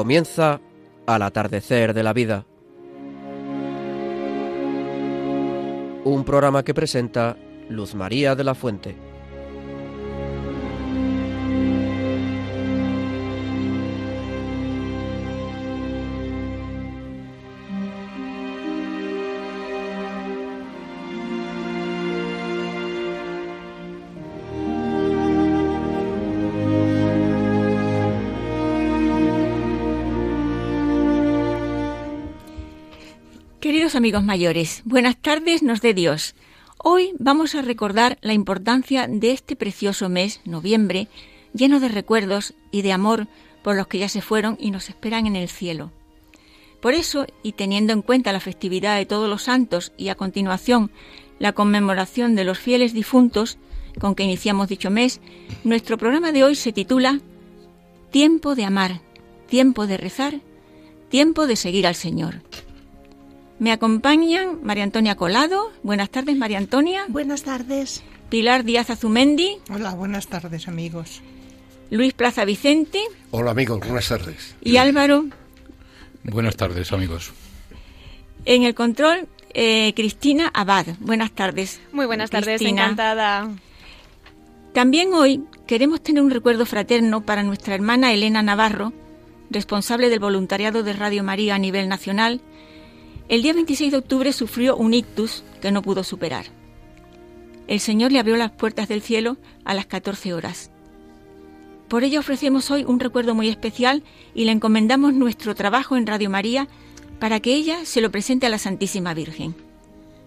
Comienza al atardecer de la vida. Un programa que presenta Luz María de la Fuente. Amigos mayores, buenas tardes nos dé Dios. Hoy vamos a recordar la importancia de este precioso mes, noviembre, lleno de recuerdos y de amor por los que ya se fueron y nos esperan en el cielo. Por eso, y teniendo en cuenta la festividad de todos los santos y a continuación la conmemoración de los fieles difuntos, con que iniciamos dicho mes, nuestro programa de hoy se titula Tiempo de amar, tiempo de rezar, tiempo de seguir al Señor. Me acompañan María Antonia Colado. Buenas tardes, María Antonia. Buenas tardes. Pilar Díaz Azumendi. Hola, buenas tardes, amigos. Luis Plaza Vicente. Hola, amigos, buenas tardes. Y Álvaro. Buenas tardes, amigos. En el control, eh, Cristina Abad. Buenas tardes. Muy buenas tardes, Cristina. encantada. También hoy queremos tener un recuerdo fraterno para nuestra hermana Elena Navarro, responsable del voluntariado de Radio María a nivel nacional. El día 26 de octubre sufrió un ictus que no pudo superar. El Señor le abrió las puertas del cielo a las 14 horas. Por ello ofrecemos hoy un recuerdo muy especial y le encomendamos nuestro trabajo en Radio María para que ella se lo presente a la Santísima Virgen.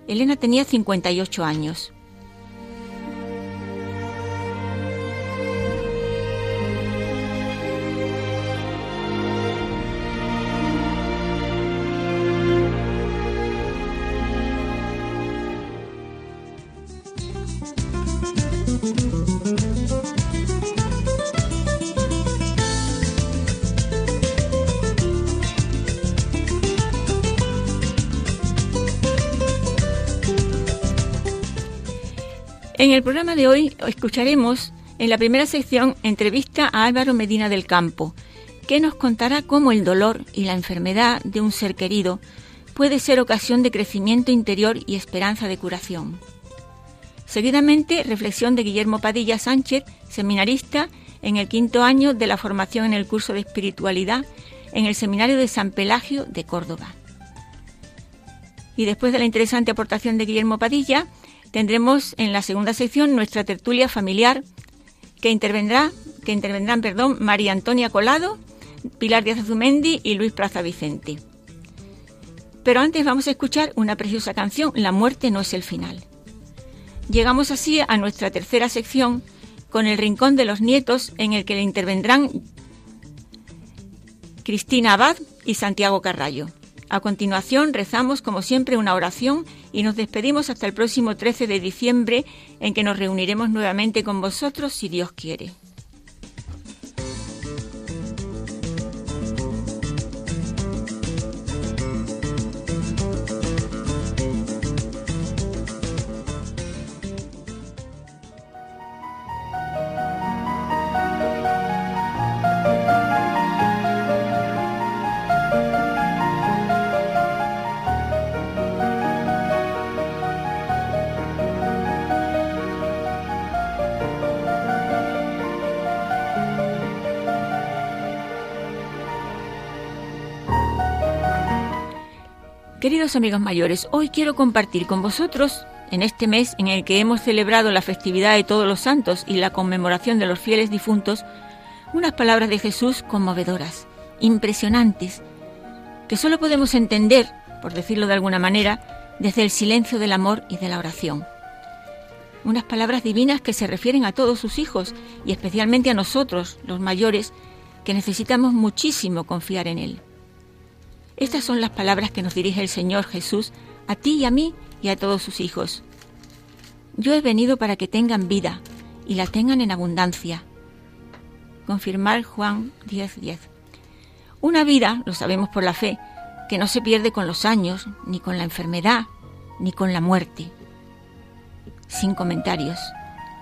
Elena tenía 58 años. En el programa de hoy escucharemos en la primera sección entrevista a Álvaro Medina del Campo, que nos contará cómo el dolor y la enfermedad de un ser querido puede ser ocasión de crecimiento interior y esperanza de curación. Seguidamente, reflexión de Guillermo Padilla Sánchez, seminarista en el quinto año de la formación en el curso de espiritualidad en el Seminario de San Pelagio de Córdoba. Y después de la interesante aportación de Guillermo Padilla, tendremos en la segunda sección nuestra tertulia familiar que intervendrá, que intervendrán, perdón, María Antonia Colado, Pilar Díaz Azumendi y Luis Plaza Vicente. Pero antes vamos a escuchar una preciosa canción, La muerte no es el final. Llegamos así a nuestra tercera sección con el Rincón de los Nietos en el que le intervendrán Cristina Abad y Santiago Carrallo. A continuación rezamos como siempre una oración y nos despedimos hasta el próximo 13 de diciembre en que nos reuniremos nuevamente con vosotros si Dios quiere. Queridos amigos mayores, hoy quiero compartir con vosotros, en este mes en el que hemos celebrado la festividad de todos los santos y la conmemoración de los fieles difuntos, unas palabras de Jesús conmovedoras, impresionantes, que solo podemos entender, por decirlo de alguna manera, desde el silencio del amor y de la oración. Unas palabras divinas que se refieren a todos sus hijos y especialmente a nosotros, los mayores, que necesitamos muchísimo confiar en Él. Estas son las palabras que nos dirige el Señor Jesús a ti y a mí y a todos sus hijos. Yo he venido para que tengan vida y la tengan en abundancia. Confirmar Juan 10:10. 10. Una vida, lo sabemos por la fe, que no se pierde con los años, ni con la enfermedad, ni con la muerte. Sin comentarios.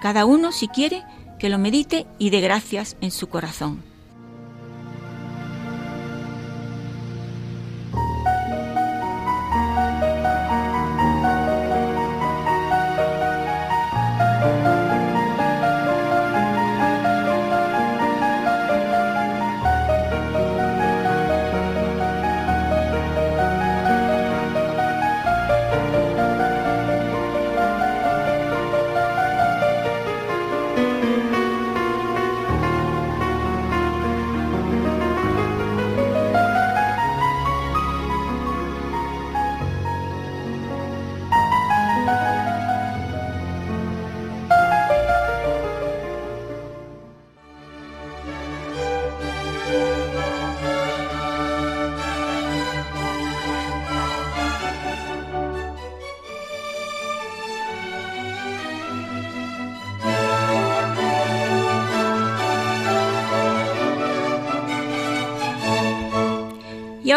Cada uno, si quiere, que lo medite y dé gracias en su corazón.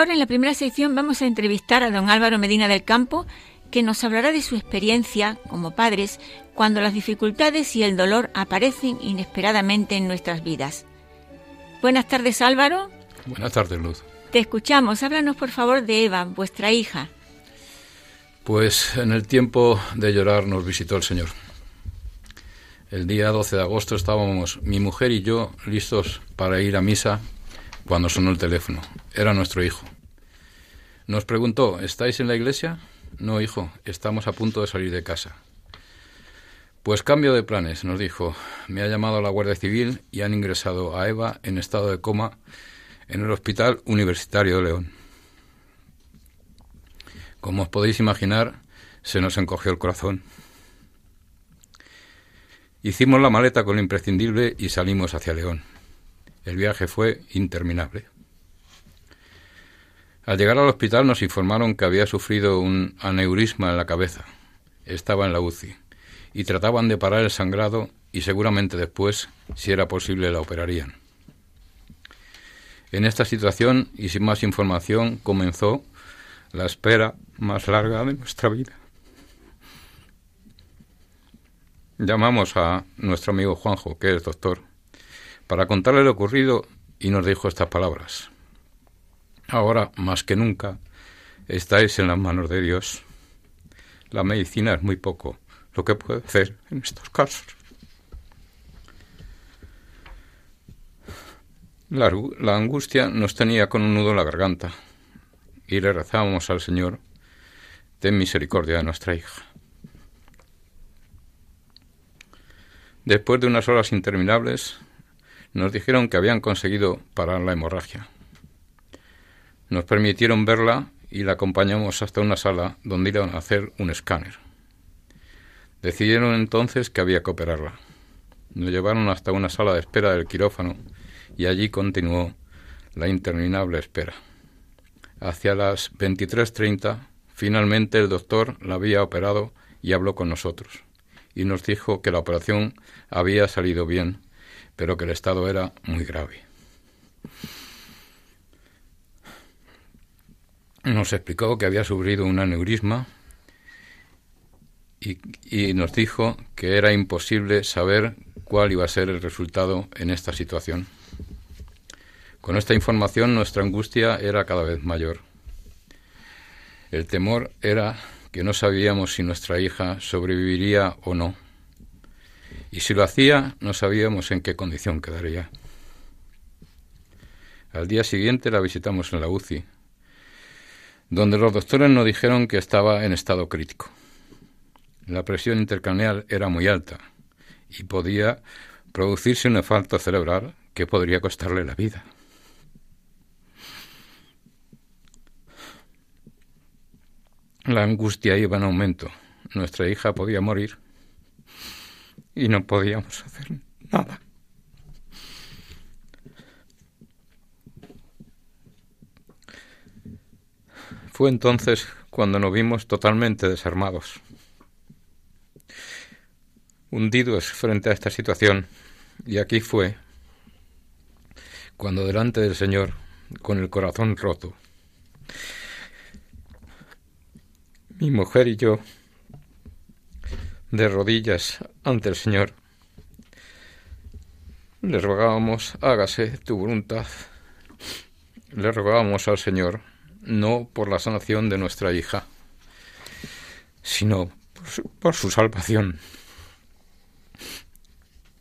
Ahora en la primera sección vamos a entrevistar a don Álvaro Medina del Campo, que nos hablará de su experiencia como padres cuando las dificultades y el dolor aparecen inesperadamente en nuestras vidas. Buenas tardes Álvaro. Buenas tardes Luz. Te escuchamos. Háblanos por favor de Eva, vuestra hija. Pues en el tiempo de llorar nos visitó el Señor. El día 12 de agosto estábamos mi mujer y yo listos para ir a misa cuando sonó el teléfono. Era nuestro hijo. Nos preguntó, ¿estáis en la iglesia? No, hijo, estamos a punto de salir de casa. Pues cambio de planes, nos dijo. Me ha llamado la Guardia Civil y han ingresado a Eva en estado de coma en el Hospital Universitario de León. Como os podéis imaginar, se nos encogió el corazón. Hicimos la maleta con lo imprescindible y salimos hacia León. El viaje fue interminable. Al llegar al hospital nos informaron que había sufrido un aneurisma en la cabeza. Estaba en la UCI y trataban de parar el sangrado y seguramente después, si era posible, la operarían. En esta situación y sin más información comenzó la espera más larga de nuestra vida. Llamamos a nuestro amigo Juanjo, que es doctor, para contarle lo ocurrido y nos dijo estas palabras. Ahora, más que nunca, estáis en las manos de Dios. La medicina es muy poco lo que puede hacer en estos casos. La, la, angustia nos tenía con un nudo en la garganta y le rezábamos al Señor, ten misericordia de nuestra hija. Después de unas horas interminables, nos dijeron que habían conseguido parar la hemorragia. Nos permitieron verla y la acompañamos hasta una sala donde iban a hacer un escáner. Decidieron entonces que había que operarla. Nos llevaron hasta una sala de espera del quirófano y allí continuó la interminable espera. Hacia las 23.30, finalmente el doctor la había operado y habló con nosotros y nos dijo que la operación había salido bien pero que el estado era muy grave. Nos explicó que había sufrido un aneurisma y, nos dijo que era imposible saber cuál iba a ser el resultado en esta situación. Con esta información nuestra angustia era cada vez mayor. El temor era que no sabíamos si nuestra hija sobreviviría o no y si lo hacía no sabíamos en qué condición quedaría. Al día siguiente la visitamos en la UCI, donde los doctores nos dijeron que estaba en estado crítico. La presión intercraneal era muy alta y podía producirse un infarto cerebral que podría costarle la vida. La angustia iba en aumento. Nuestra hija podía morir y no podíamos hacer nada. Fue entonces cuando nos vimos totalmente desarmados, hundidos frente a esta situación, y aquí fue cuando delante del Señor, con el corazón roto, mi mujer y yo de rodillas ante el Señor. Le rogábamos, hágase tu voluntad. Le rogábamos al Señor, no por la sanación de nuestra hija, sino por su, salvación.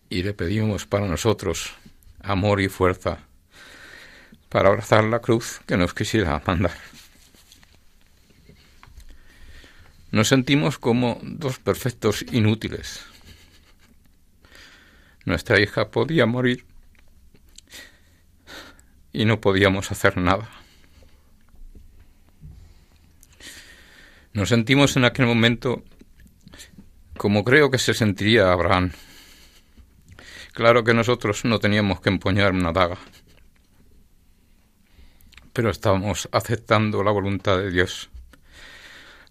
Y le pedimos para nosotros amor y fuerza para abrazar la cruz que nos quisiera mandar. Nos sentimos como dos perfectos inútiles. Nuestra hija podía morir y no podíamos hacer nada. Nos sentimos en aquel momento como creo que se sentiría Abraham. Claro que nosotros no teníamos que empuñar una daga, pero estábamos aceptando la voluntad de Dios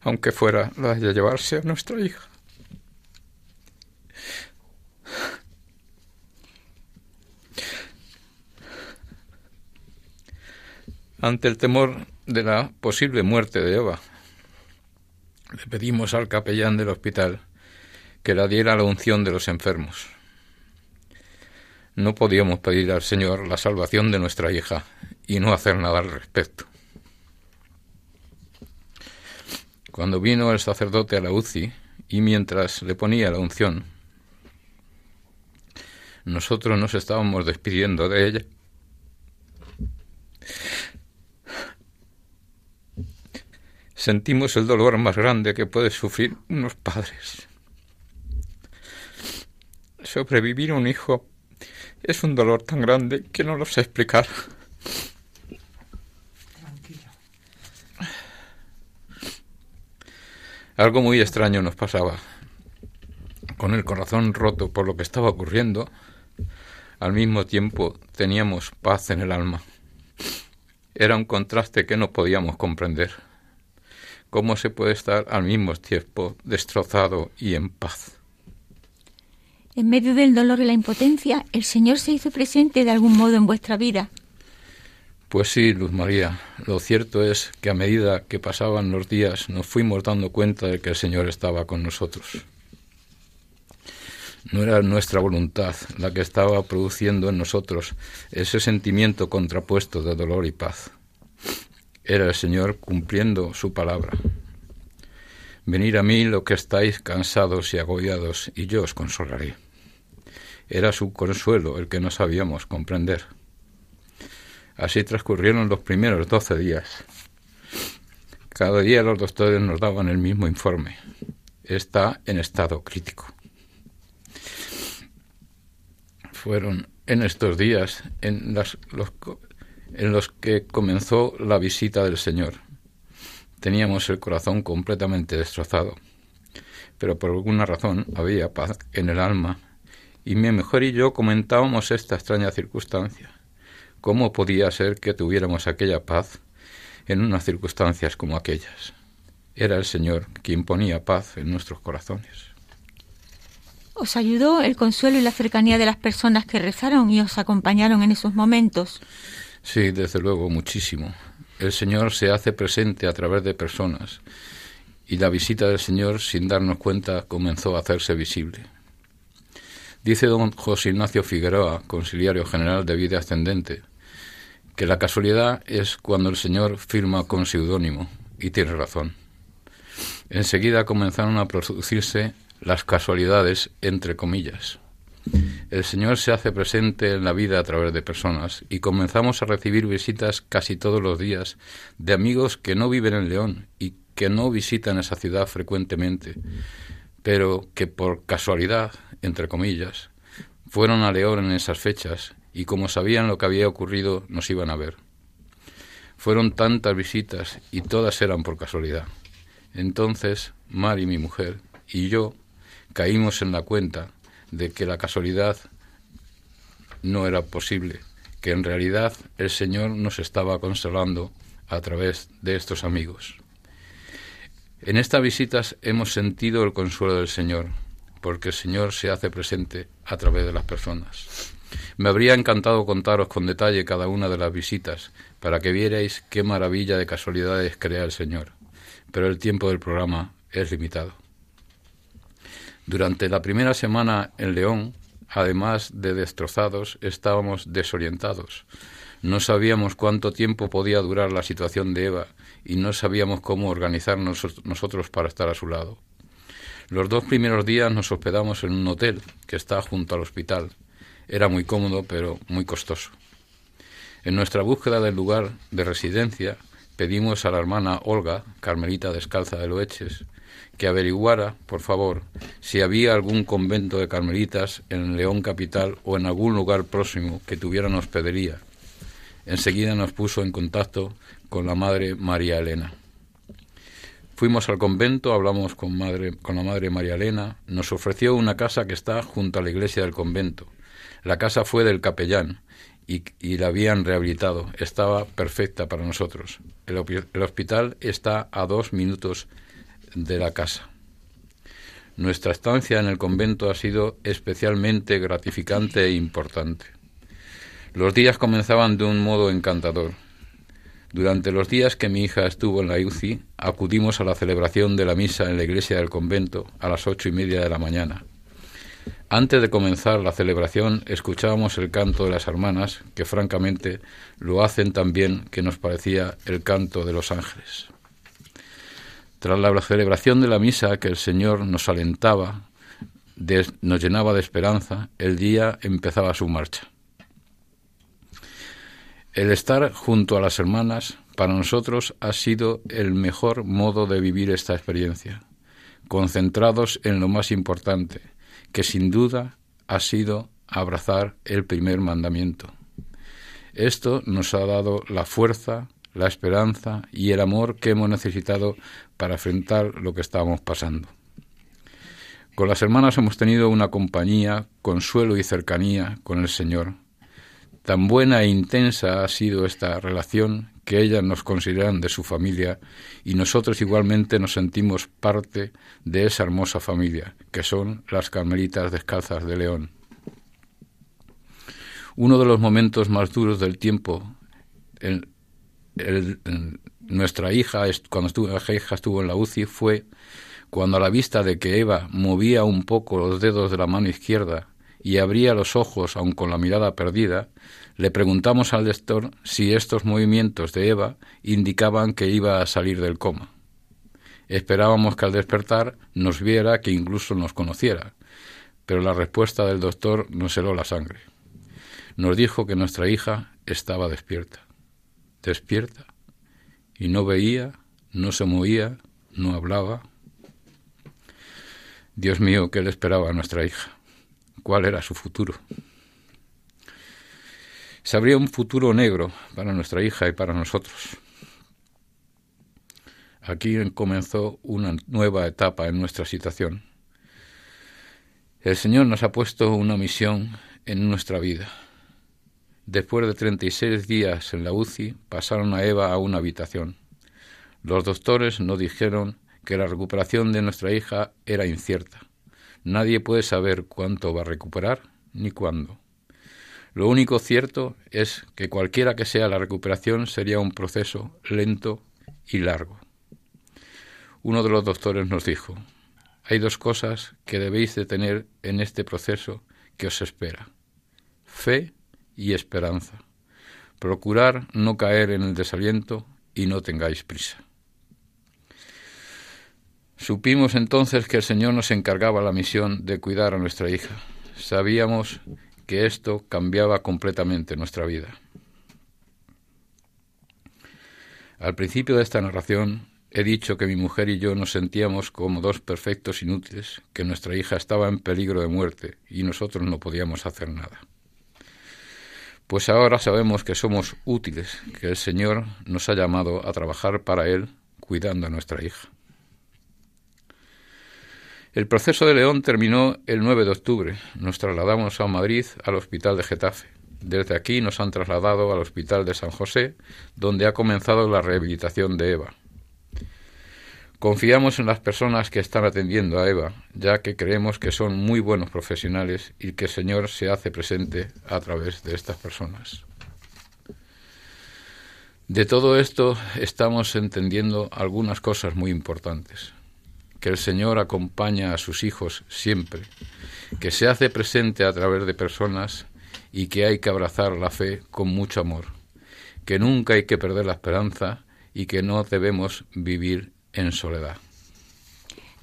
aunque fuera la de llevarse a nuestra hija. Ante el temor de la posible muerte de Eva. Le pedimos al capellán del hospital que la diera la unción de los enfermos. No podíamos pedir al Señor la salvación de nuestra hija y no hacer nada al respecto. Cuando vino el sacerdote a la UCI y mientras le ponía la unción, nosotros nos estábamos despidiendo de ella. Sentimos el dolor más grande que puede sufrir unos padres. Sobrevivir a un hijo es un dolor tan grande que no lo sé explicar. Algo muy extraño nos pasaba. Con el corazón roto por lo que estaba ocurriendo, al mismo tiempo teníamos paz en el alma. Era un contraste que no podíamos comprender. ¿Cómo se puede estar al mismo tiempo destrozado y en paz? En medio del dolor y la impotencia, el Señor se hizo presente de algún modo en vuestra vida. Pues sí, Luz María, lo cierto es que a medida que pasaban los días nos fuimos dando cuenta de que el Señor estaba con nosotros. No era nuestra voluntad la que estaba produciendo en nosotros ese sentimiento contrapuesto de dolor y paz. Era el Señor cumpliendo su palabra. Venid a mí lo que estáis cansados y agobiados, y yo os consolaré. Era su consuelo el que no sabíamos comprender. Así transcurrieron los primeros doce días. Cada día los doctores nos daban el mismo informe. Está en estado crítico. Fueron en estos días en, los, en los que comenzó la visita del Señor. Teníamos el corazón completamente destrozado, pero por alguna razón había paz en el alma, y mi mejor y yo comentábamos esta extraña circunstancia. ¿Cómo podía ser que tuviéramos aquella paz en unas circunstancias como aquellas? Era el Señor quien ponía paz en nuestros corazones. ¿Os ayudó el consuelo y la cercanía de las personas que rezaron y os acompañaron en esos momentos? Sí, desde luego, muchísimo. El Señor se hace presente a través de personas y la visita del Señor, sin darnos cuenta, comenzó a hacerse visible. Dice don José Ignacio Figueroa, conciliario general de vida ascendente, que la casualidad es cuando el Señor firma con seudónimo, y tiene razón. Enseguida comenzaron a producirse las casualidades, entre comillas. El Señor se hace presente en la vida a través de personas y comenzamos a recibir visitas casi todos los días de amigos que no viven en León y que no visitan esa ciudad frecuentemente, pero que por casualidad, entre comillas, fueron a León en esas fechas y como sabían lo que había ocurrido nos iban a ver. Fueron tantas visitas y todas eran por casualidad. Entonces, Mari, mi mujer, y yo caímos en la cuenta de que la casualidad no era posible, que en realidad el Señor nos estaba consolando a través de estos amigos. En estas visitas hemos sentido el consuelo del Señor, porque el Señor se hace presente a través de las personas. Me habría encantado contaros con detalle cada una de las visitas, para que vierais qué maravilla de casualidades crea el Señor, pero el tiempo del programa es limitado. Durante la primera semana en León, además de destrozados, estábamos desorientados. No sabíamos cuánto tiempo podía durar la situación de Eva y no sabíamos cómo organizarnos nosotros para estar a su lado. Los dos primeros días nos hospedamos en un hotel que está junto al hospital. Era muy cómodo, pero muy costoso. En nuestra búsqueda del lugar de residencia, pedimos a la hermana Olga, Carmelita Descalza de Loeches, que averiguara, por favor, si había algún convento de carmelitas en León Capital o en algún lugar próximo que tuvieran hospedería. Enseguida nos puso en contacto con la madre María Elena. Fuimos al convento, hablamos con, madre, con la madre María Elena, nos ofreció una casa que está junto a la iglesia del convento. La casa fue del capellán y, la habían rehabilitado. Estaba perfecta para nosotros. el hospital está a dos minutos de la casa. Nuestra estancia en el convento ha sido especialmente gratificante e importante. Los días comenzaban de un modo encantador. Durante los días que mi hija estuvo en la UCI, acudimos a la celebración de la misa en la iglesia del convento a las ocho y media de la mañana. Antes de comenzar la celebración, escuchábamos el canto de las hermanas, que francamente lo hacen tan bien que nos parecía el canto de los ángeles. Tras la celebración de la misa que el Señor nos alentaba, nos llenaba de esperanza, el día empezaba su marcha. El estar junto a las hermanas para nosotros ha sido el mejor modo de vivir esta experiencia, concentrados en lo más importante, que sin duda ha sido abrazar el primer mandamiento. Esto nos ha dado la fuerza, la esperanza y el amor que hemos necesitado para enfrentar lo que estábamos pasando. Con las hermanas hemos tenido una compañía, consuelo y cercanía con el Señor, Tan buena e intensa ha sido esta relación que ellas nos consideran de su familia y nosotros igualmente nos sentimos parte de esa hermosa familia, que son las Carmelitas Descalzas de León. Uno de los momentos más duros del tiempo, nuestra hija, cuando estuvo, la hija estuvo en la UCI, fue cuando a la vista de que Eva movía un poco los dedos de la mano izquierda y abría los ojos aun con la mirada perdida, le preguntamos al lector si estos movimientos de Eva indicaban que iba a salir del coma. Esperábamos que al despertar nos viera, que incluso nos conociera, pero la respuesta del doctor nos heló la sangre. Nos dijo que nuestra hija estaba despierta, despierta, y no veía, no se movía, no hablaba. Dios mío, ¿qué le esperaba a nuestra hija? cuál era su futuro. Se abría un futuro negro para nuestra hija y para nosotros. Aquí comenzó una nueva etapa en nuestra situación. El Señor nos ha puesto una misión en nuestra vida. Después de 36 días en la UCI, pasaron a Eva a una habitación. Los doctores nos dijeron que la recuperación de nuestra hija era incierta Nadie puede saber cuánto va a recuperar ni cuándo. Lo único cierto es que cualquiera que sea la recuperación sería un proceso lento y largo. Uno de los doctores nos dijo, hay dos cosas que debéis de tener en este proceso que os espera, fe y esperanza. Procurar no caer en el desaliento y no tengáis prisa. Supimos entonces que el Señor nos encargaba la misión de cuidar a nuestra hija. Sabíamos que esto cambiaba completamente nuestra vida. Al principio de esta narración he dicho que mi mujer y yo nos sentíamos como dos perfectos inútiles, que nuestra hija estaba en peligro de muerte y nosotros no podíamos hacer nada. Pues ahora sabemos que somos útiles, que el Señor nos ha llamado a trabajar para Él cuidando a nuestra hija. El proceso de León terminó el 9 de octubre. Nos trasladamos a Madrid al Hospital de Getafe. Desde aquí nos han trasladado al Hospital de San José, donde ha comenzado la rehabilitación de Eva. Confiamos en las personas que están atendiendo a Eva, ya que creemos que son muy buenos profesionales y que el Señor se hace presente a través de estas personas. De todo esto estamos entendiendo algunas cosas muy importantes que el Señor acompaña a sus hijos siempre, que se hace presente a través de personas y que hay que abrazar la fe con mucho amor, que nunca hay que perder la esperanza y que no debemos vivir en soledad.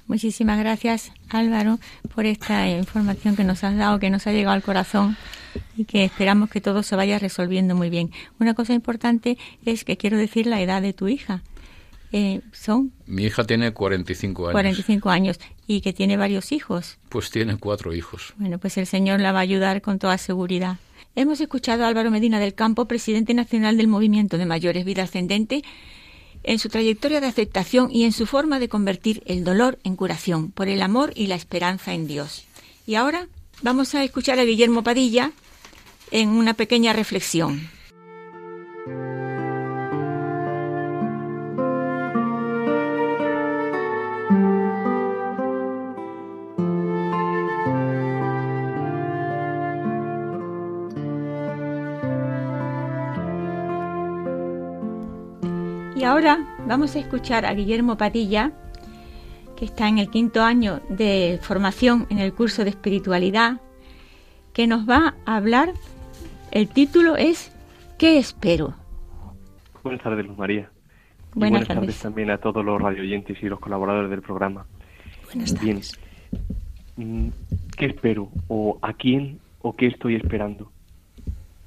Muchísimas gracias Álvaro por esta información que nos has dado, que nos ha llegado al corazón y que esperamos que todo se vaya resolviendo muy bien. Una cosa importante es que quiero decir la edad de tu hija. Eh, son... Mi hija tiene 45 años. 45 años. ¿Y que tiene varios hijos? Pues tiene cuatro hijos. Bueno, pues el Señor la va a ayudar con toda seguridad. Hemos escuchado a Álvaro Medina del Campo, presidente nacional del Movimiento de Mayores Vida Ascendente, en su trayectoria de aceptación y en su forma de convertir el dolor en curación por el amor y la esperanza en Dios. Y ahora vamos a escuchar a Guillermo Padilla en una pequeña reflexión. Y ahora vamos a escuchar a Guillermo Patilla, que está en el quinto año de formación en el curso de espiritualidad, que nos va a hablar, el título es ¿Qué espero? Buenas tardes, Luz María. Buenas, tardes. también a todos los radioyentes y los colaboradores del programa. Buenas tardes. Bien. Mm, ¿Qué espero? ¿O a quién o qué estoy esperando?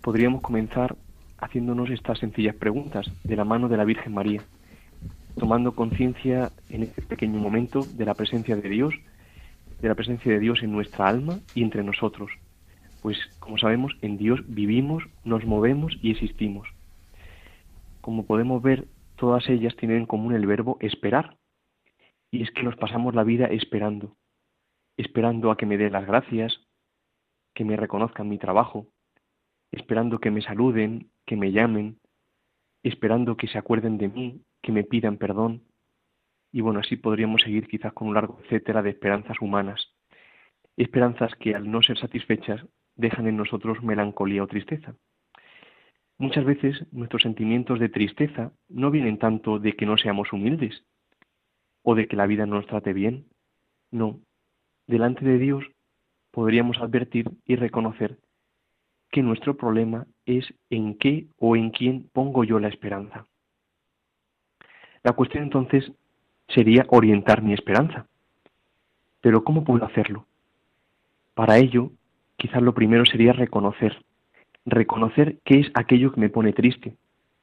Podríamos comenzar haciéndonos estas sencillas preguntas de la mano de la Virgen María tomando conciencia en este pequeño momento de la presencia de Dios, de la presencia de Dios en nuestra alma y entre nosotros. Pues como sabemos, en Dios vivimos, nos movemos y existimos. Como podemos ver, todas ellas tienen en común el verbo esperar. Y es que nos pasamos la vida esperando, esperando a que me dé las gracias, que me reconozcan mi trabajo, esperando que me saluden, que me llamen, esperando que se acuerden de mí, que me pidan perdón. Y bueno, así podríamos seguir quizás con un largo etcétera de esperanzas humanas. Esperanzas que al no ser satisfechas dejan en nosotros melancolía o tristeza. Muchas veces nuestros sentimientos de tristeza no vienen tanto de que no seamos humildes o de que la vida no nos trate bien. No, delante de Dios podríamos advertir y reconocer que nuestro problema es en qué o en quién pongo yo la esperanza. La cuestión entonces sería orientar mi esperanza. Pero ¿cómo puedo hacerlo? Para ello, quizás lo primero sería reconocer, reconocer qué es aquello que me pone triste.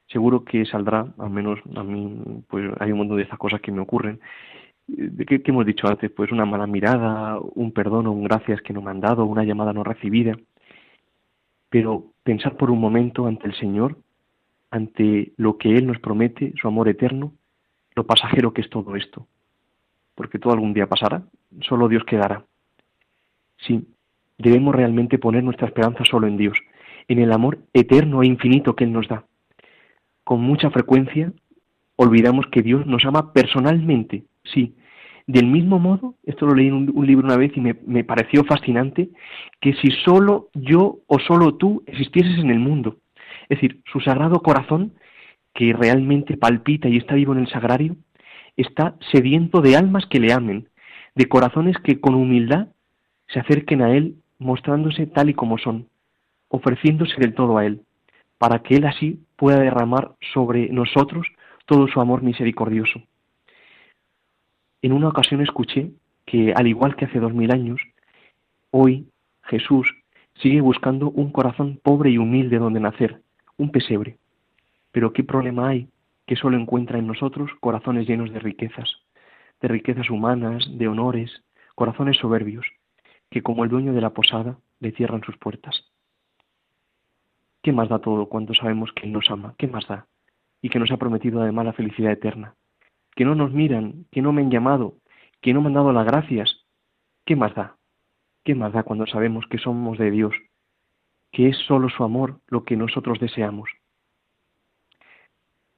Seguro que saldrá, al menos a mí, pues hay un montón de esas cosas que me ocurren. ¿De qué, hemos dicho antes? Pues una mala mirada, un perdón o un gracias que no me han dado, una llamada no recibida. Pero pensar por un momento ante el Señor, ante lo que Él nos promete, su amor eterno, lo pasajero que es todo esto. Porque todo algún día pasará, solo Dios quedará. Sí, debemos realmente poner nuestra esperanza solo en Dios, en el amor eterno e infinito que Él nos da. Con mucha frecuencia olvidamos que Dios nos ama personalmente, sí. Del mismo modo, esto lo leí en un, libro una vez y me, me pareció fascinante, que si solo yo o solo tú existieses en el mundo, es decir, su sagrado corazón que realmente palpita y está vivo en el sagrario, está sediento de almas que le amen, de corazones que con humildad se acerquen a Él mostrándose tal y como son, ofreciéndose del todo a Él, para que Él así pueda derramar sobre nosotros todo su amor misericordioso. En una ocasión escuché que, al igual que hace dos mil años, hoy Jesús sigue buscando un corazón pobre y humilde donde nacer, un pesebre. Pero ¿qué problema hay que solo encuentra en nosotros corazones llenos de riquezas, de riquezas humanas, de honores, corazones soberbios, que como el dueño de la posada le cierran sus puertas? ¿Qué más da todo cuando sabemos que Él nos ama? ¿Qué más da? Y que nos ha prometido además la felicidad eterna. Que no nos miran, que no me han llamado, que no me han dado las gracias. ¿Qué más da? ¿Qué más da cuando sabemos que somos de Dios? Que es solo su amor lo que nosotros deseamos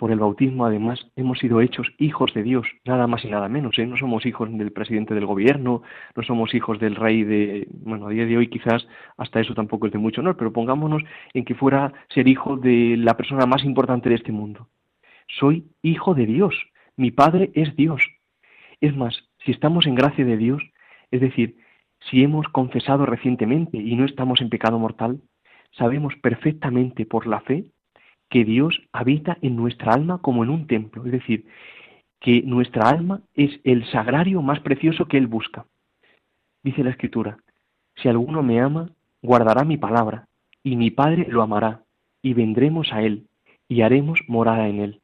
por el bautismo, además, hemos sido hechos hijos de Dios, nada más y nada menos. ¿eh? No somos hijos del presidente del gobierno, no somos hijos del rey de... Bueno, a día de hoy quizás hasta eso tampoco es de mucho honor, pero pongámonos en que fuera ser hijo de la persona más importante de este mundo. Soy hijo de Dios, mi Padre es Dios. Es más, si estamos en gracia de Dios, es decir, si hemos confesado recientemente y no estamos en pecado mortal, sabemos perfectamente por la fe que Dios habita en nuestra alma como en un templo, es decir, que nuestra alma es el sagrario más precioso que Él busca. Dice la Escritura, si alguno me ama, guardará mi palabra, y mi Padre lo amará, y vendremos a Él, y haremos morada en Él.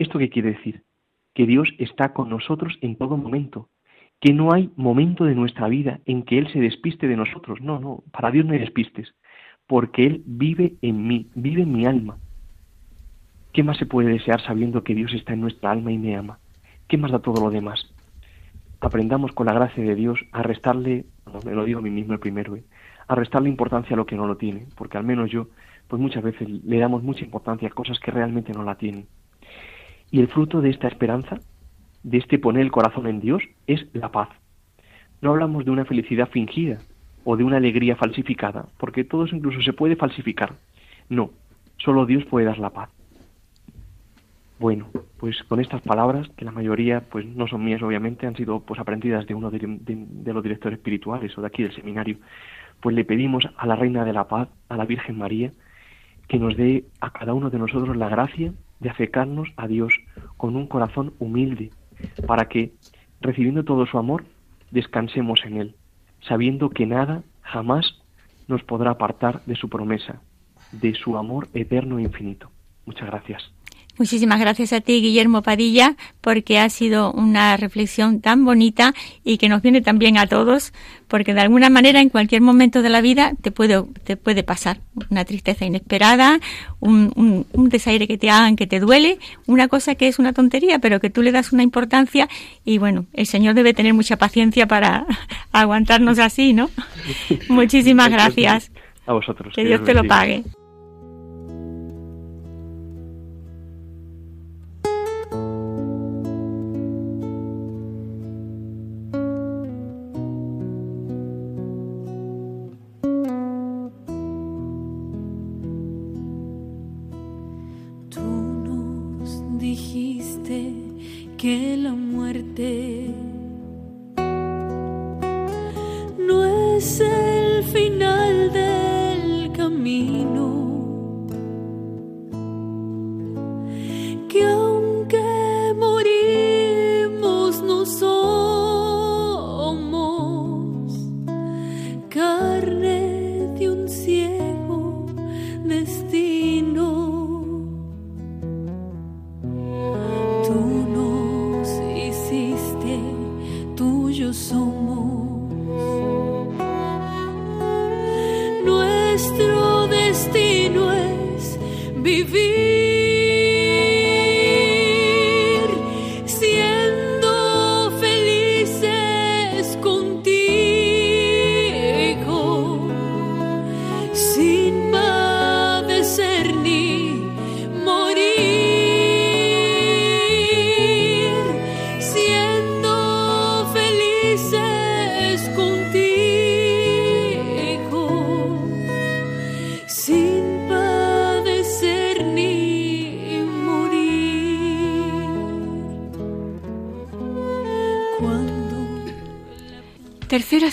¿Esto qué quiere decir? Que Dios está con nosotros en todo momento, que no hay momento de nuestra vida en que Él se despiste de nosotros. No, no, para Dios no hay despistes porque Él vive en mí, vive en mi alma. ¿Qué más se puede desear sabiendo que Dios está en nuestra alma y me ama? ¿Qué más da todo lo demás? Aprendamos con la gracia de Dios a restarle, me lo digo a mí mismo el primero, a restarle importancia a lo que no lo tiene, porque al menos yo, pues muchas veces le damos mucha importancia a cosas que realmente no la tienen. Y el fruto de esta esperanza, de este poner el corazón en Dios, es la paz. No hablamos de una felicidad fingida, o de una alegría falsificada, porque todo eso incluso se puede falsificar. No, solo Dios puede dar la paz. Bueno, pues con estas palabras, que la mayoría pues no son mías obviamente, han sido pues aprendidas de uno de, de los directores espirituales o de aquí del seminario, pues le pedimos a la Reina de la Paz, a la Virgen María, que nos dé a cada uno de nosotros la gracia de acercarnos a Dios con un corazón humilde, para que, recibiendo todo su amor, descansemos en Él, sabiendo que nada jamás nos podrá apartar de su promesa, de su amor eterno e infinito. Muchas gracias. Muchísimas gracias a ti, Guillermo Padilla, porque ha sido una reflexión tan bonita y que nos viene también a todos, porque de alguna manera en cualquier momento de la vida te puede, te puede pasar una tristeza inesperada, un, un, desaire que te hagan que te duele, una cosa que es una tontería, pero que tú le das una importancia y bueno, el Señor debe tener mucha paciencia para aguantarnos así, ¿no? Muchísimas gracias. A vosotros. Que Dios te lo pague.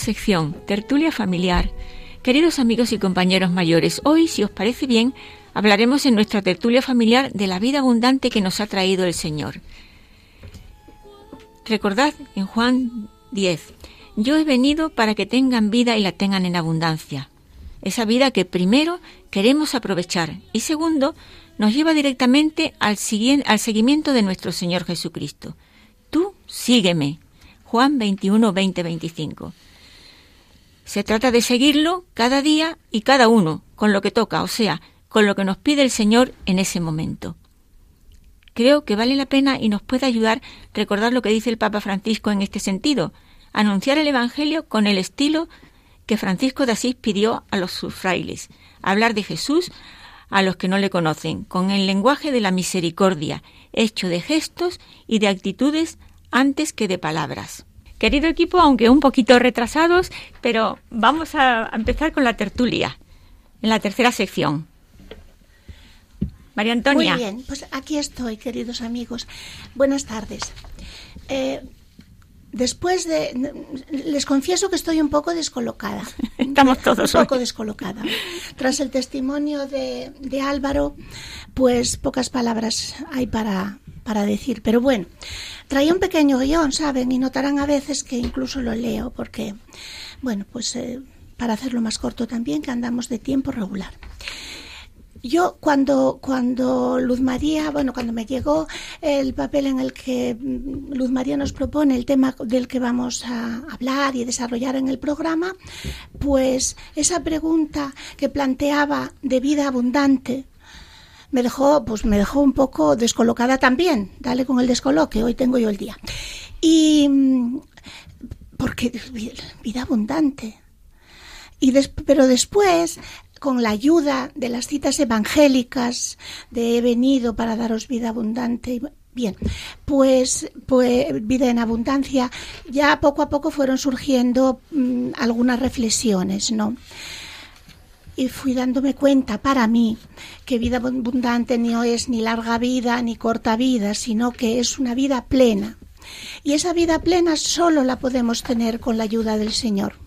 Sección, tertulia familiar. Queridos amigos y compañeros mayores, hoy, si os parece bien, hablaremos en nuestra tertulia familiar de la vida abundante que nos ha traído el Señor. Recordad en Juan 10, yo he venido para que tengan vida y la tengan en abundancia. Esa vida que primero queremos aprovechar y segundo nos lleva directamente al, al seguimiento de nuestro Señor Jesucristo. Tú sígueme, Juan 21, 20, 25. Se trata de seguirlo cada día y cada uno, con lo que toca, o sea, con lo que nos pide el Señor en ese momento. Creo que vale la pena y nos puede ayudar recordar lo que dice el Papa Francisco en este sentido, anunciar el Evangelio con el estilo que Francisco de Asís pidió a los frailes, hablar de Jesús a los que no le conocen, con el lenguaje de la misericordia, hecho de gestos y de actitudes antes que de palabras. Querido equipo, aunque un poquito retrasados, pero vamos a empezar con la tertulia, en la tercera sección. María Antonia. Muy bien, pues aquí estoy, queridos amigos. Buenas tardes. Eh, después de... Les confieso que estoy un poco descolocada. Estamos todos. Un poco descolocada. Tras el testimonio de, de Álvaro, pues pocas palabras hay para, para decir. Pero bueno, traía un pequeño guion, ¿saben? Y notarán a veces que incluso lo leo porque, bueno, pues eh, para hacerlo más corto también, que andamos de tiempo regular. Yo cuando, cuando Luz María, bueno, cuando me llegó el papel en el que mm, Luz María nos propone el tema del que vamos a hablar y desarrollar en el programa, pues esa pregunta que planteaba de vida abundante, me dejó, pues me dejó un poco descolocada también. Dale con el descoloque, hoy tengo yo el día. Y mm, porque vida abundante. Y pero después, con la ayuda de las citas evangélicas, de he venido para daros vida abundante. Bien, pues, pues vida en abundancia, ya poco a poco fueron surgiendo mm, algunas reflexiones, ¿no? Y fui dándome cuenta para mí que vida abundante no es ni larga vida ni corta vida, sino que es una vida plena. Y esa vida plena solo la podemos tener con la ayuda del Señor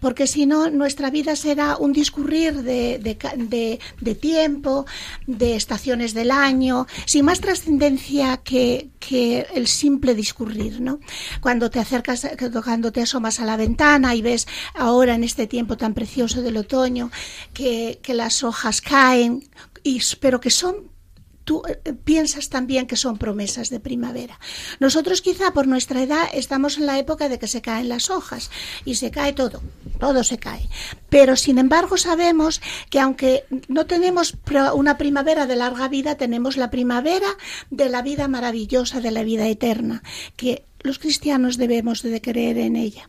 porque si no, nuestra vida será un discurrir de, de, tiempo, de estaciones del año, sin más trascendencia que, que, el simple discurrir, ¿no? Cuando te acercas, cuando te asomas a la ventana y ves ahora en este tiempo tan precioso del otoño que, que las hojas caen, y, pero que son tú eh, piensas también que son promesas de primavera. Nosotros quizá por nuestra edad estamos en la época de que se caen las hojas y se cae todo, todo se cae. Pero sin embargo sabemos que aunque no tenemos una primavera de larga vida, tenemos la primavera de la vida maravillosa, de la vida eterna, que los cristianos debemos de creer en ella.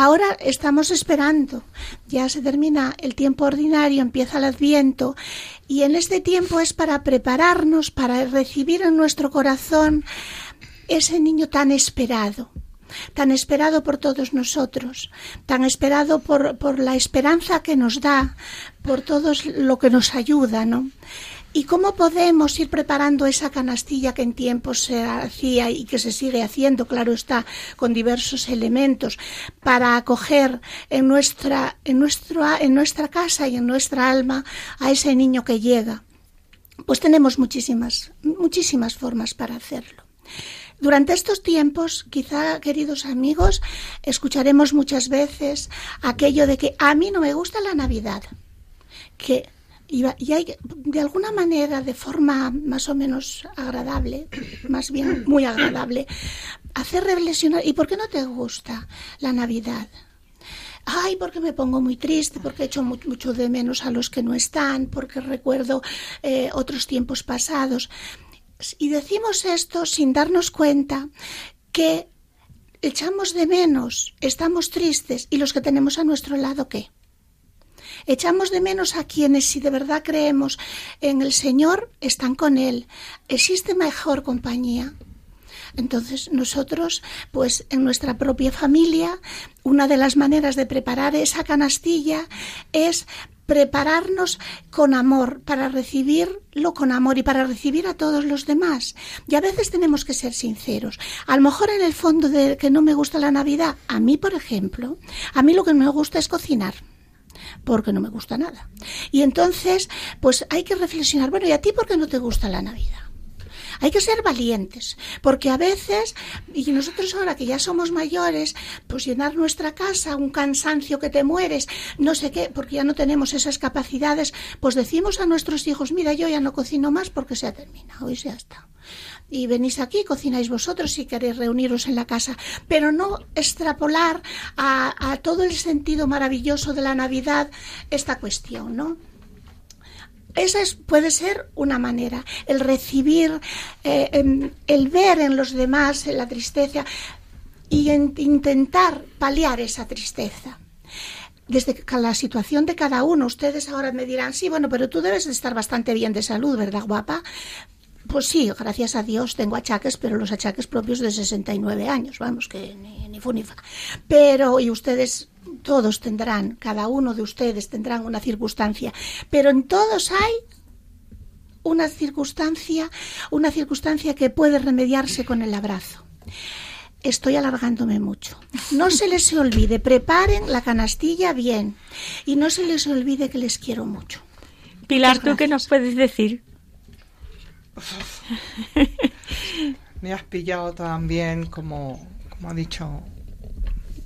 Ahora estamos esperando, ya se termina el tiempo ordinario, empieza el adviento y en este tiempo es para prepararnos, para recibir en nuestro corazón ese niño tan esperado, tan esperado por todos nosotros, tan esperado por, por la esperanza que nos da, por todo lo que nos ayuda, ¿no? ¿Y cómo podemos ir preparando esa canastilla que en tiempos se hacía y que se sigue haciendo, claro está, con diversos elementos, para acoger en nuestra, en, nuestro, en nuestra casa y en nuestra alma a ese niño que llega? Pues tenemos muchísimas, muchísimas formas para hacerlo. Durante estos tiempos, quizá, queridos amigos, escucharemos muchas veces aquello de que a mí no me gusta la Navidad, que y, hay, de alguna manera, de forma más o menos agradable, más bien muy agradable, hacer reflexionar, ¿y por qué no te gusta la Navidad? Ay, porque me pongo muy triste, porque echo mucho de menos a los que no están, porque recuerdo eh, otros tiempos pasados. Y decimos esto sin darnos cuenta que echamos de menos, estamos tristes, y los que tenemos a nuestro lado, ¿qué? Echamos de menos a quienes, si de verdad creemos en el Señor, están con Él. Existe mejor compañía. Entonces nosotros, pues en nuestra propia familia, una de las maneras de preparar esa canastilla es prepararnos con amor para recibirlo con amor y para recibir a todos los demás. Y a veces tenemos que ser sinceros. A lo mejor en el fondo de que no me gusta la Navidad, a mí, por ejemplo, a mí lo que me gusta es cocinar porque no me gusta nada. Y entonces, pues hay que reflexionar, bueno, ¿y a ti por qué no te gusta la Navidad? Hay que ser valientes, porque a veces, y nosotros ahora que ya somos mayores, pues llenar nuestra casa, un cansancio que te mueres, no sé qué, porque ya no tenemos esas capacidades, pues decimos a nuestros hijos, mira, yo ya no cocino más porque se ha terminado y ya está y venís aquí, cocináis vosotros si queréis reuniros en la casa, pero no extrapolar a, todo el sentido maravilloso de la Navidad esta cuestión, ¿no? Esa es, puede ser una manera, el recibir, eh, el ver en los demás la tristeza y intentar paliar esa tristeza desde la situación de cada uno. Ustedes ahora me dirán, sí, bueno, pero tú debes de estar bastante bien de salud, ¿verdad, guapa? Pues sí, gracias a Dios tengo achaques, pero los achaques propios de 69 años, vamos, que ni, ni fu ni fa. Pero, y ustedes todos tendrán, cada uno de ustedes tendrán una circunstancia, pero en todos hay una circunstancia, una circunstancia que puede remediarse con el abrazo. Estoy alargándome mucho. No se les olvide, preparen la canastilla bien y no se les olvide que les quiero mucho. Pilar, ¿tú qué nos puedes decir? Me has pillado también, como, como ha dicho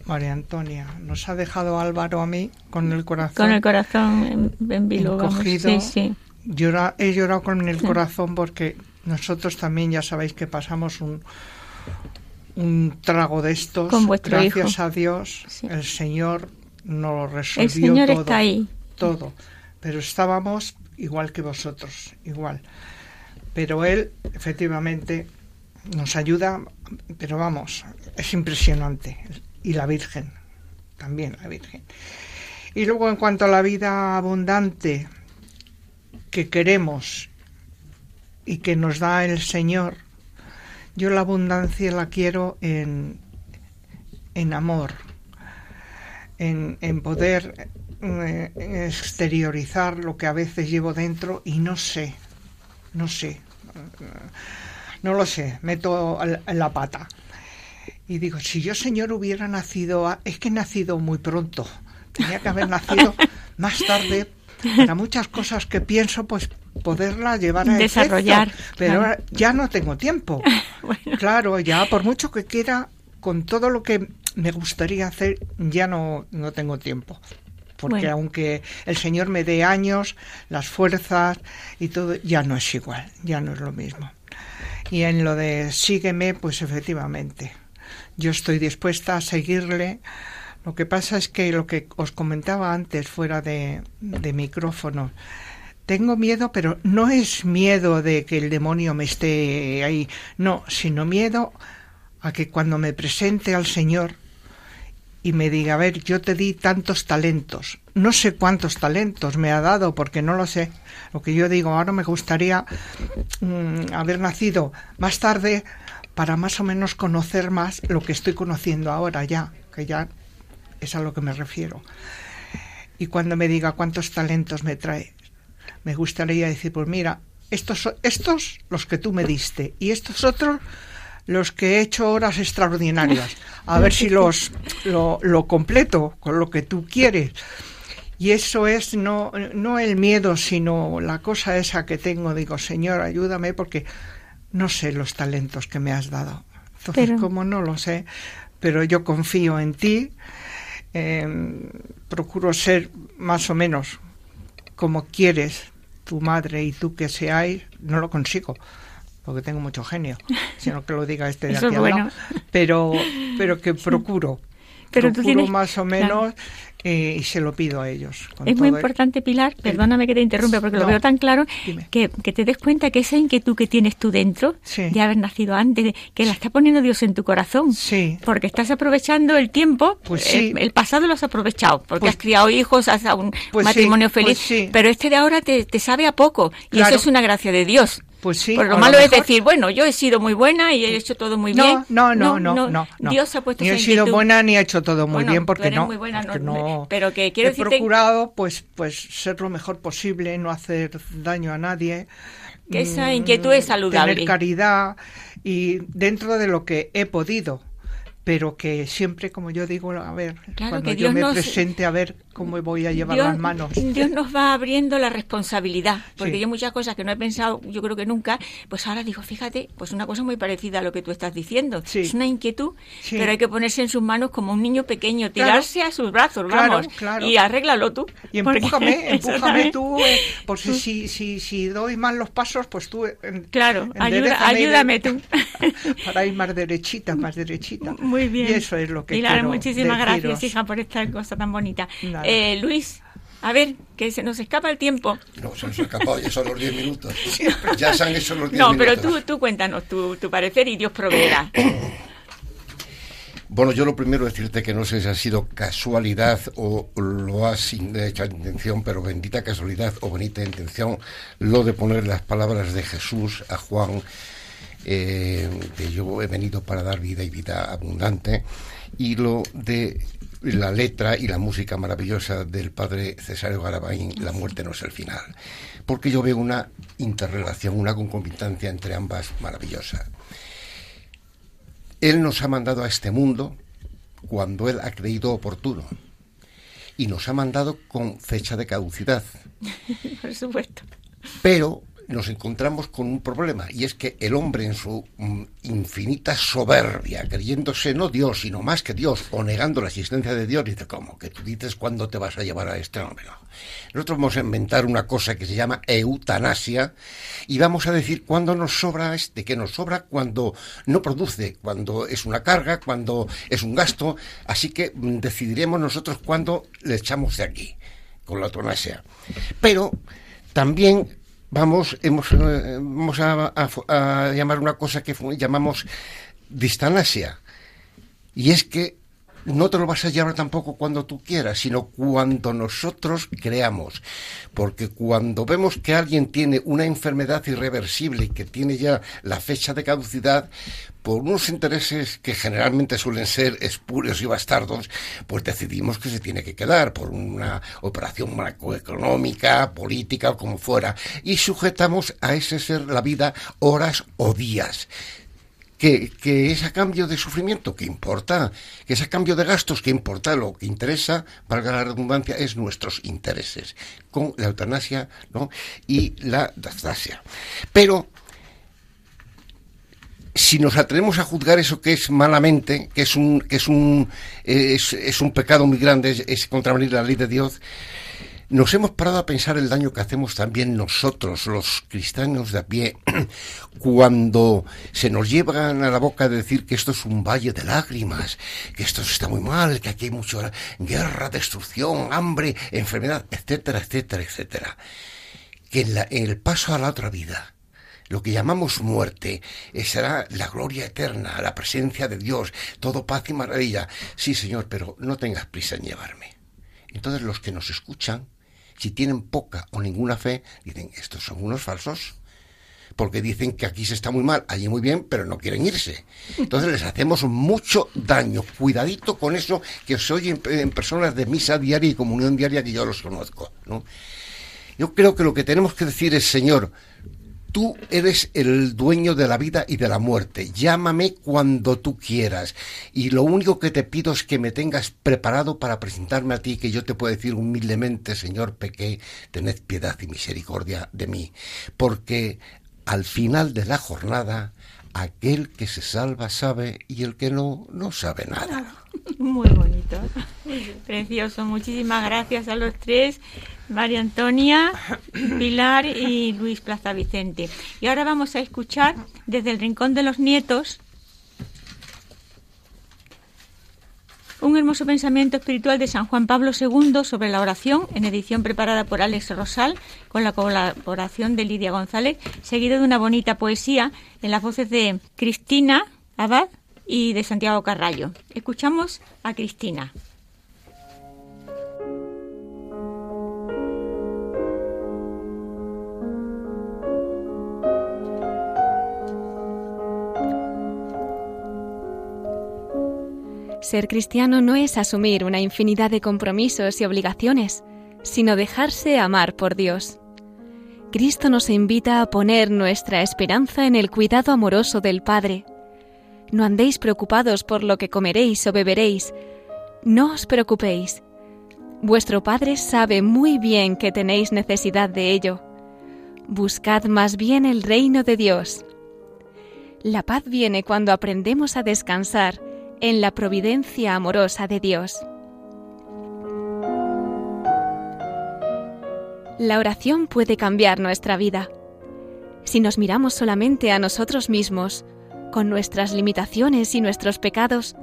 María Antonia. Nos ha dejado Álvaro a mí con el corazón. Con el corazón en, vilo, Sí, sí. he llorado con el corazón porque nosotros también ya sabéis que pasamos un, un trago de estos. Gracias a Dios, el Señor nos lo resolvió el Señor todo. Está ahí. Todo. Pero estábamos igual que vosotros, igual pero él efectivamente nos ayuda, pero vamos, es impresionante. Y la Virgen, también la Virgen. Y luego en cuanto a la vida abundante que queremos y que nos da el Señor, yo la abundancia la quiero en, en amor, en, en poder eh, exteriorizar lo que a veces llevo dentro y no sé, no sé, no lo sé, meto la pata. Y digo, si yo, señor, hubiera nacido, es que he nacido muy pronto, tenía que haber nacido más tarde para muchas cosas que pienso, pues poderla llevar a desarrollar. pero ya no tengo tiempo. Claro, ya por mucho que quiera, con todo lo que me gustaría hacer, ya no, no tengo tiempo. Porque aunque el Señor me dé años, las fuerzas y todo, ya no es igual, ya no es lo mismo. Y en lo de sígueme, pues efectivamente, yo estoy dispuesta a seguirle. Lo que pasa es que lo que os comentaba antes fuera de, de micrófono, tengo miedo, pero no es miedo de que el demonio me esté ahí, no, sino miedo a que cuando me presente al Señor y me diga, a ver, yo te di tantos talentos, no sé cuántos talentos me ha dado porque no lo sé. Lo que yo digo, ahora me gustaría mm, haber nacido más tarde para más o menos conocer más lo que estoy conociendo ahora ya, que ya es a lo que me refiero. Y cuando me diga cuántos talentos me trae, me gustaría decir, pues mira, estos, estos los que tú me diste y estos otros los que he hecho horas extraordinarias. A ver si los lo, lo completo con lo que tú quieres. Y eso es no, no el miedo, sino la cosa esa que tengo. Digo, Señor, ayúdame porque no sé los talentos que me has dado. Entonces, como no lo sé, pero yo confío en ti, em, procuro ser más o menos como quieres tu madre y tú que seáis, no lo consigo porque tengo mucho genio, sino que lo diga este de aquí bueno. pero, pero que procuro, pero procuro más o menos eh, y se lo pido a ellos. es muy importante, Pilar, perdóname que te interrumpa porque lo veo tan claro, que, que, te des cuenta que esa inquietud que tienes tú dentro, de haber nacido antes, que la está poniendo Dios en tu corazón. Sí. Porque estás aprovechando el tiempo, pues el, el, pasado lo has aprovechado, porque pues has criado hijos, has dado un pues matrimonio pues feliz, pero este de ahora te, te sabe a poco, y eso es una gracia de Dios. Pues sí. Por lo malo es decir, bueno, yo he sido muy buena y he hecho todo muy bien. No, no, no, no, no. Dios ha puesto Ni he sido buena ni he hecho todo muy bueno, bien porque eres no. Muy buena, porque no, no pero que quiero he decirte... procurado, pues, pues ser lo mejor posible, no hacer daño a nadie. Que esa inquietud es saludable. Tener caridad y dentro de lo que he podido pero que siempre, como yo digo, a ver, claro, cuando que yo Dios me nos, presente a ver cómo voy a llevar Dios, las manos. Dios nos va abriendo la responsabilidad, porque Sí. yo muchas cosas que no he pensado, yo creo que nunca, pues ahora digo, fíjate, pues una cosa muy parecida a lo que tú estás diciendo. Sí. Es una inquietud, Sí. pero hay que ponerse en sus manos como un niño pequeño, Claro. tirarse a sus brazos, Claro, vamos, claro. y arréglalo tú. Y empújame, empújame tú, eh, por si, si, si, si doy mal los pasos, pues tú... eh, en- Claro, ayuda, ayúdame de- tú. para ir más derechita, más derechita. Muy bien. Y eso es lo que Pilar, quiero muchísimas deciros. gracias, hija, por esta cosa tan bonita. Nada. Eh, Luis, a ver, que se nos escapa el tiempo. No, se nos ha escapado, ya son los 10 minutos. Ya se han hecho los 10 No, minutos. pero tú, tú cuéntanos tu, tu parecer y Dios proveerá. Bueno, yo lo primero decirte que no sé si ha sido casualidad o lo has hecho intención, pero bendita casualidad o bonita intención, lo de poner las palabras de Jesús a Juan, eh, que yo he venido para dar vida y vida abundante, y lo de la letra y la música maravillosa del padre Cesario Garabaín, La muerte no es el final. Porque yo veo una interrelación, una concomitancia entre ambas maravillosa. Él nos ha mandado a este mundo cuando Él ha creído oportuno y nos ha mandado con fecha de caducidad. Por supuesto. Pero nos encontramos con un problema y es que el hombre en su mm, infinita soberbia, creyéndose no Dios, sino más que Dios, o negando la existencia de Dios, dice, ¿cómo? Que tú dices cuándo te vas a llevar a este hombre. No. Nosotros vamos a inventar una cosa que se llama eutanasia y vamos a decir cuándo nos sobra este, que nos sobra cuando no produce, cuando es una carga, cuando es un gasto, así que mm, decidiremos nosotros cuándo le echamos de aquí, con la eutanasia. Pero también vamos, hemos, eh, vamos a, a- a llamar una cosa que llamamos distanasia. Y es que no te lo vas a llevar tampoco cuando tú quieras, sino cuando nosotros creamos. Porque cuando vemos que alguien tiene una enfermedad irreversible y que tiene ya la fecha de caducidad, por unos intereses que generalmente suelen ser espurios y bastardos, pues decidimos que se tiene que quedar por una operación macroeconómica, política o como fuera, y sujetamos a ese ser la vida horas o días que, es a cambio de sufrimiento, que importa, que es a cambio de gastos, que importa, lo que interesa, valga la redundancia, es nuestros intereses, con la eutanasia ¿no? y la dastasia. Pero si nos atrevemos a juzgar eso que es malamente, que es un, que es un, es, un pecado muy grande, es contravenir la ley de Dios, nos hemos parado a pensar el daño que hacemos también nosotros, los cristianos de a pie, cuando se nos llevan a la boca de decir que esto es un valle de lágrimas, que esto está muy mal, que aquí hay mucha guerra, destrucción, hambre, enfermedad, etcétera, etcétera, etcétera. Que en, en el paso a la otra vida, lo que llamamos muerte eh, será la gloria eterna, la presencia de Dios, todo paz y maravilla. Sí, Señor, pero no tengas prisa en llevarme. Entonces los que nos escuchan si tienen poca o ninguna fe, dicen, estos son unos falsos. Porque dicen que aquí se está muy mal, allí muy bien, pero no quieren irse. Entonces les hacemos mucho daño. Cuidadito con eso que os oyen en personas de misa diaria y comunión diaria que yo los conozco. ¿no? Yo creo que lo que tenemos que decir es, Señor, Tú eres el dueño de la vida y de la muerte. Llámame cuando tú quieras. Y lo único que te pido es que me tengas preparado para presentarme a ti, que yo te pueda decir humildemente, Señor, pequé, tened piedad y misericordia de mí. Porque al final de la jornada, aquel que se salva sabe y el que no, no sabe nada. Muy bonito, precioso. Muchísimas gracias a los tres, María Antonia, Pilar y Luis Plaza Vicente. Y ahora vamos a escuchar desde el Rincón de los Nietos un hermoso pensamiento espiritual de San Juan Pablo II sobre la oración, en edición preparada por Alex Rosal, con la colaboración de Lidia González, seguido de una bonita poesía en las voces de Cristina Abad y de Santiago Carrallo. Escuchamos a Cristina. Ser cristiano no es asumir una infinidad de compromisos y obligaciones, sino dejarse amar por Dios. Cristo nos invita a poner nuestra esperanza en el cuidado amoroso del Padre. No andéis preocupados por lo que comeréis o beberéis. No os preocupéis. Vuestro Padre sabe muy bien que tenéis necesidad de ello. Buscad más bien el reino de Dios. La paz viene cuando aprendemos a descansar en la providencia amorosa de Dios. La oración puede cambiar nuestra vida. Si nos miramos solamente a nosotros mismos, con nuestras limitaciones y nuestros pecados,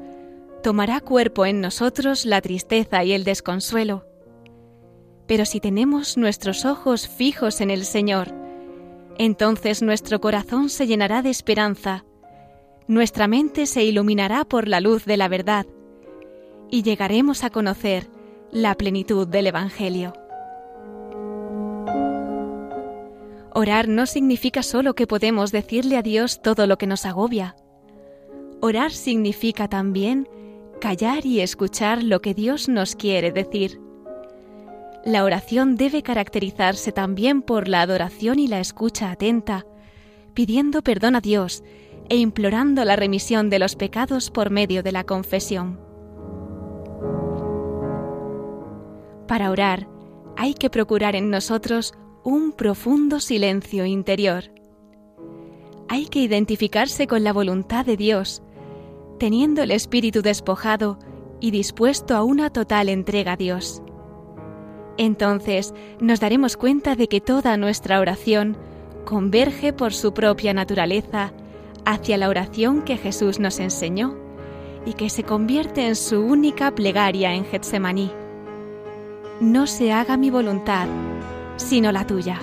tomará cuerpo en nosotros la tristeza y el desconsuelo. Pero si tenemos nuestros ojos fijos en el Señor, entonces nuestro corazón se llenará de esperanza nuestra mente se iluminará por la luz de la verdad y llegaremos a conocer la plenitud del Evangelio. Orar no significa solo que podemos decirle a Dios todo lo que nos agobia. Orar significa también callar y escuchar lo que Dios nos quiere decir. La oración debe caracterizarse también por la adoración y la escucha atenta, pidiendo perdón a Dios e implorando la remisión de los pecados por medio de la confesión. Para orar hay que procurar en nosotros un profundo silencio interior. Hay que identificarse con la voluntad de Dios, teniendo el espíritu despojado y dispuesto a una total entrega a Dios. Entonces nos daremos cuenta de que toda nuestra oración converge por su propia naturaleza hacia la oración que Jesús nos enseñó y que se convierte en su única plegaria en Getsemaní. No se haga mi voluntad, sino la tuya.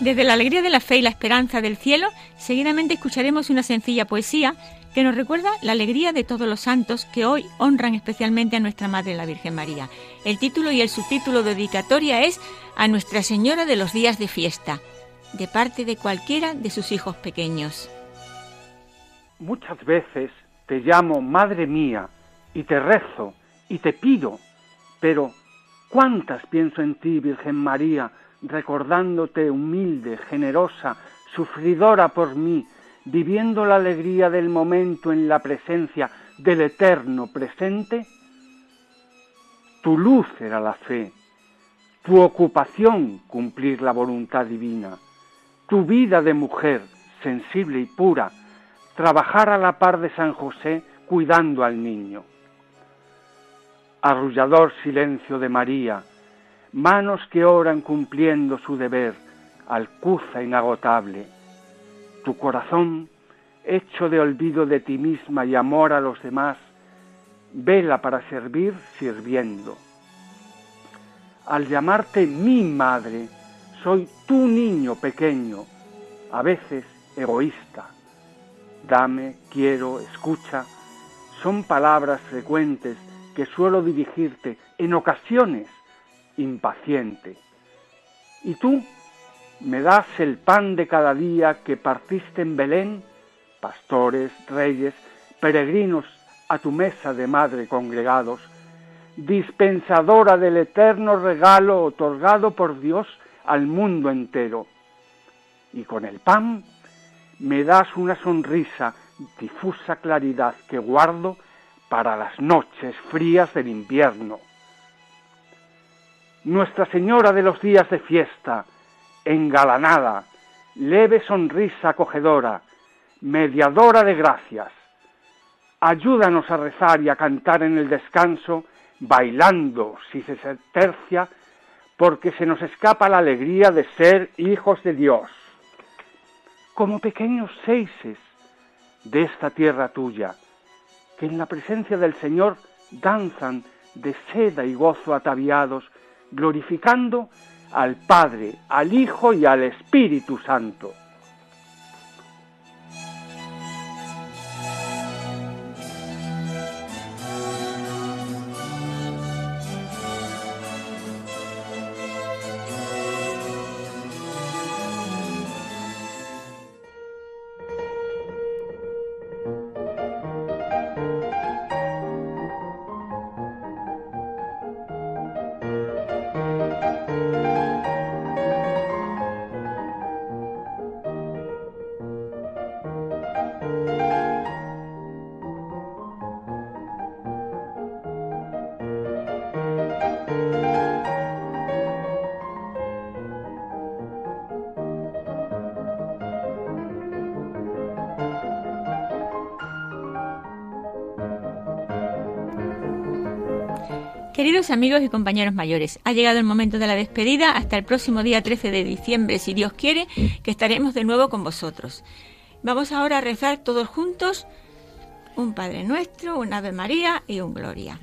Desde la alegría de la fe y la esperanza del cielo, seguidamente escucharemos una sencilla poesía que nos recuerda la alegría de todos los santos que hoy honran especialmente a nuestra Madre la Virgen María. El título y el subtítulo de dedicatoria es A Nuestra Señora de los Días de Fiesta, de parte de cualquiera de sus hijos pequeños. Muchas veces te llamo Madre mía y te rezo y te pido, pero ¿cuántas pienso en ti, Virgen María, recordándote humilde, generosa, sufridora por mí, viviendo la alegría del momento en la presencia del eterno presente? Tu luz era la fe, tu ocupación cumplir la voluntad divina, tu vida de mujer sensible y pura, trabajar a la par de San José cuidando al niño. Arrullador silencio de María, manos que oran cumpliendo su deber, alcuza inagotable, tu corazón, hecho de olvido de ti misma y amor a los demás, vela para servir sirviendo. Al llamarte mi madre, soy tu niño pequeño, a veces egoísta. Dame, quiero, escucha, son palabras frecuentes que suelo dirigirte en ocasiones impaciente. Y tú me das el pan de cada día que partiste en Belén, pastores, reyes, peregrinos a tu mesa de madre congregados, dispensadora del eterno regalo otorgado por Dios al mundo entero. Y con el pan me das una sonrisa, difusa claridad que guardo para las noches frías del invierno. Nuestra Señora de los días de fiesta, engalanada, leve sonrisa acogedora, mediadora de gracias. Ayúdanos a rezar y a cantar en el descanso, bailando si se tercia, porque se nos escapa la alegría de ser hijos de Dios. Como pequeños seises de esta tierra tuya, que en la presencia del Señor danzan de seda y gozo ataviados, glorificando al Padre, al Hijo y al Espíritu Santo. Queridos amigos y compañeros mayores, ha llegado el momento de la despedida. Hasta el próximo día 13 de diciembre, si Dios quiere, que estaremos de nuevo con vosotros. Vamos ahora a rezar todos juntos un Padre Nuestro, un Ave María y un Gloria.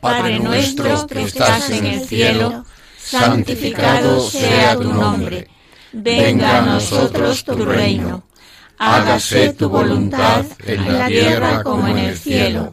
Padre nuestro que estás en el cielo, santificado sea tu nombre. Venga a nosotros tu reino. Hágase tu voluntad en la tierra como en el cielo.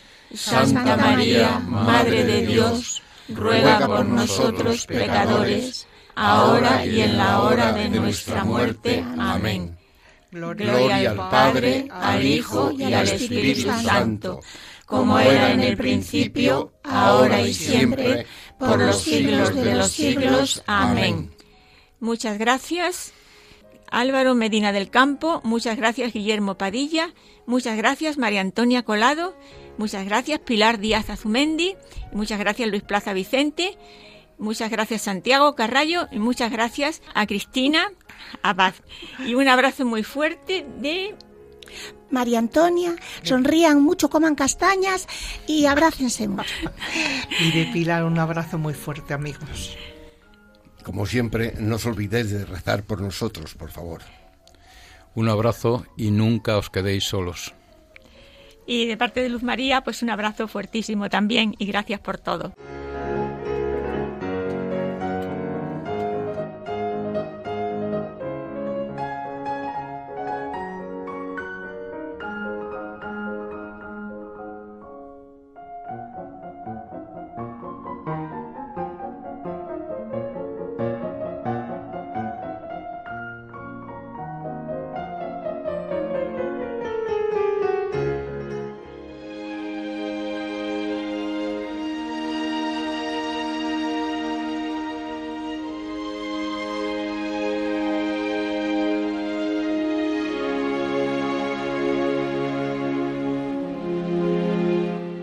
Santa María, Madre de Dios, ruega por nosotros pecadores, ahora y en la hora de nuestra muerte. Amén. Gloria al Padre, al Hijo y al Espíritu Santo, como era en el principio, ahora y siempre, por los siglos de los siglos. Amén. Muchas gracias. Álvaro Medina del Campo, muchas gracias Guillermo Padilla, muchas gracias María Antonia Colado, muchas gracias Pilar Díaz Azumendi, muchas gracias Luis Plaza Vicente, muchas gracias Santiago Carrallo y muchas gracias a Cristina Abad. Y un abrazo muy fuerte de María Antonia, sonrían mucho, coman castañas y abrácense mucho. Y de Pilar un abrazo muy fuerte, amigos. Como siempre, no os olvidéis de rezar por nosotros, por favor. Un abrazo y nunca os quedéis solos. Y de parte de Luz María, pues un abrazo fuertísimo también y gracias por todo.